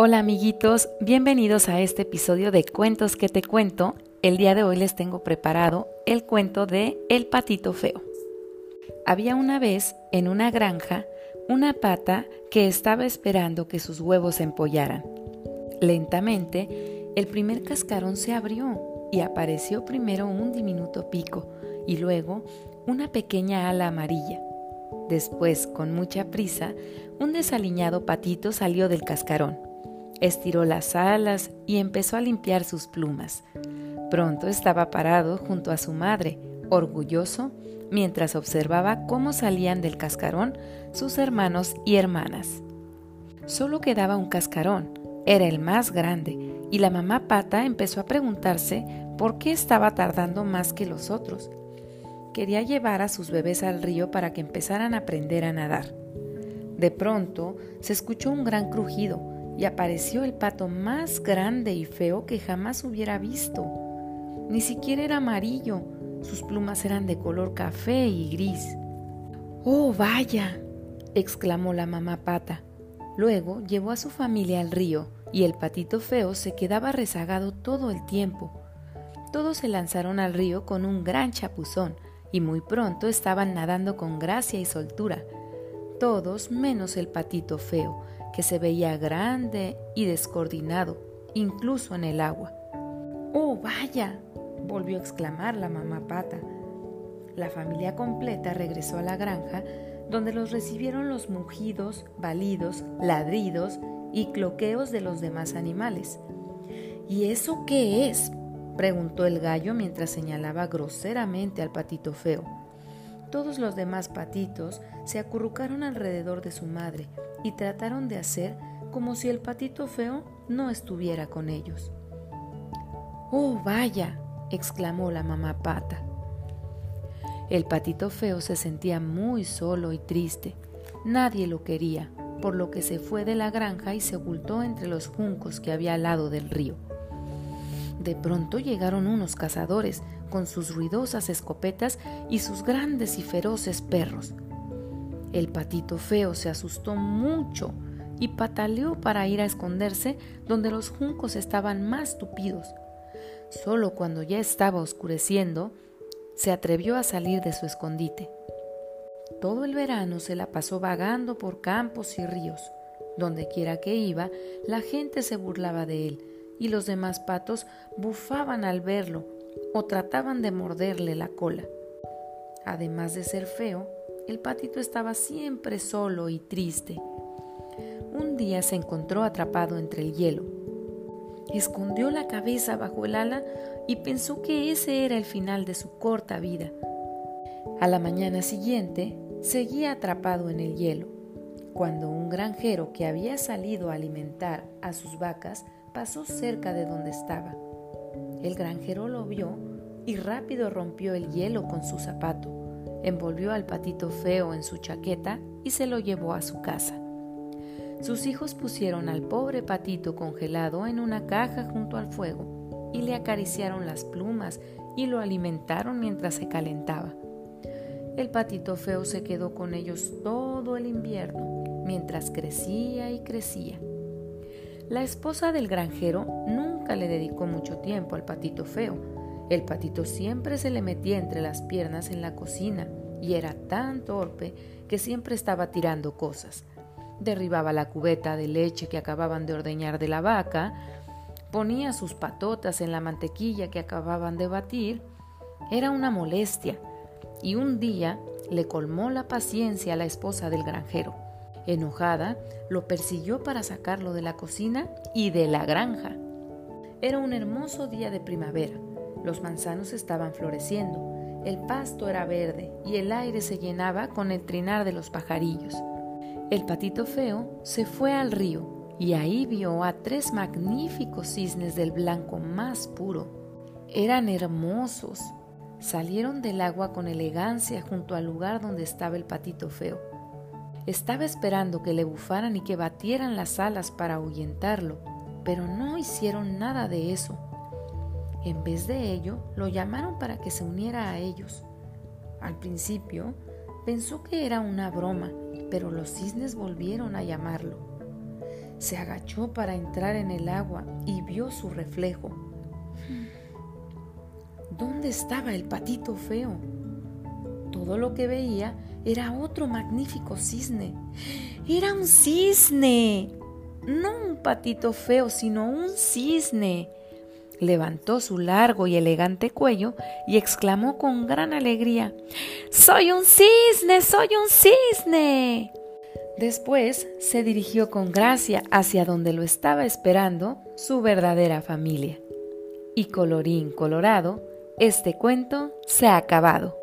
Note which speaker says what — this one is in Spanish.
Speaker 1: Hola amiguitos, bienvenidos a este episodio de Cuentos que te cuento. El día de hoy les tengo preparado el cuento de El patito feo. Había una vez en una granja una pata que estaba esperando que sus huevos se empollaran. Lentamente, el primer cascarón se abrió y apareció primero un diminuto pico y luego una pequeña ala amarilla. Después, con mucha prisa, un desaliñado patito salió del cascarón Estiró las alas y empezó a limpiar sus plumas. Pronto estaba parado junto a su madre, orgulloso, mientras observaba cómo salían del cascarón sus hermanos y hermanas. Solo quedaba un cascarón, era el más grande, y la mamá pata empezó a preguntarse por qué estaba tardando más que los otros. Quería llevar a sus bebés al río para que empezaran a aprender a nadar. De pronto se escuchó un gran crujido, y apareció el pato más grande y feo que jamás hubiera visto. Ni siquiera era amarillo, sus plumas eran de color café y gris. ¡Oh, vaya! exclamó la mamá pata. Luego llevó a su familia al río y el patito feo se quedaba rezagado todo el tiempo. Todos se lanzaron al río con un gran chapuzón y muy pronto estaban nadando con gracia y soltura. Todos menos el patito feo, que se veía grande y descoordinado, incluso en el agua. ¡Oh, vaya! volvió a exclamar la mamá pata. La familia completa regresó a la granja, donde los recibieron los mugidos, balidos, ladridos y cloqueos de los demás animales. ¿Y eso qué es? preguntó el gallo mientras señalaba groseramente al patito feo. Todos los demás patitos se acurrucaron alrededor de su madre y trataron de hacer como si el patito feo no estuviera con ellos. ¡Oh, vaya! exclamó la mamá pata. El patito feo se sentía muy solo y triste. Nadie lo quería, por lo que se fue de la granja y se ocultó entre los juncos que había al lado del río. De pronto llegaron unos cazadores con sus ruidosas escopetas y sus grandes y feroces perros. El patito feo se asustó mucho y pataleó para ir a esconderse donde los juncos estaban más tupidos. Solo cuando ya estaba oscureciendo, se atrevió a salir de su escondite. Todo el verano se la pasó vagando por campos y ríos. Donde quiera que iba, la gente se burlaba de él y los demás patos bufaban al verlo o trataban de morderle la cola. Además de ser feo, el patito estaba siempre solo y triste. Un día se encontró atrapado entre el hielo. Escondió la cabeza bajo el ala y pensó que ese era el final de su corta vida. A la mañana siguiente seguía atrapado en el hielo, cuando un granjero que había salido a alimentar a sus vacas pasó cerca de donde estaba. El granjero lo vio y rápido rompió el hielo con su zapato, envolvió al patito feo en su chaqueta y se lo llevó a su casa. Sus hijos pusieron al pobre patito congelado en una caja junto al fuego y le acariciaron las plumas y lo alimentaron mientras se calentaba. El patito feo se quedó con ellos todo el invierno, mientras crecía y crecía. La esposa del granjero nunca le dedicó mucho tiempo al patito feo. El patito siempre se le metía entre las piernas en la cocina y era tan torpe que siempre estaba tirando cosas. Derribaba la cubeta de leche que acababan de ordeñar de la vaca, ponía sus patotas en la mantequilla que acababan de batir. Era una molestia y un día le colmó la paciencia a la esposa del granjero. Enojada, lo persiguió para sacarlo de la cocina y de la granja. Era un hermoso día de primavera. Los manzanos estaban floreciendo, el pasto era verde y el aire se llenaba con el trinar de los pajarillos. El patito feo se fue al río y ahí vio a tres magníficos cisnes del blanco más puro. Eran hermosos. Salieron del agua con elegancia junto al lugar donde estaba el patito feo. Estaba esperando que le bufaran y que batieran las alas para ahuyentarlo, pero no hicieron nada de eso. En vez de ello, lo llamaron para que se uniera a ellos. Al principio, pensó que era una broma, pero los cisnes volvieron a llamarlo. se agachó para entrar en el agua y vio su reflejo. ¿Dónde estaba el patito feo? Todo lo que veía era otro magnífico cisne. Era un cisne. No un patito feo, sino un cisne. Levantó su largo y elegante cuello y exclamó con gran alegría, ¡Soy un cisne! ¡Soy un cisne! Después se dirigió con gracia hacia donde lo estaba esperando su verdadera familia. Y colorín colorado, este cuento se ha acabado.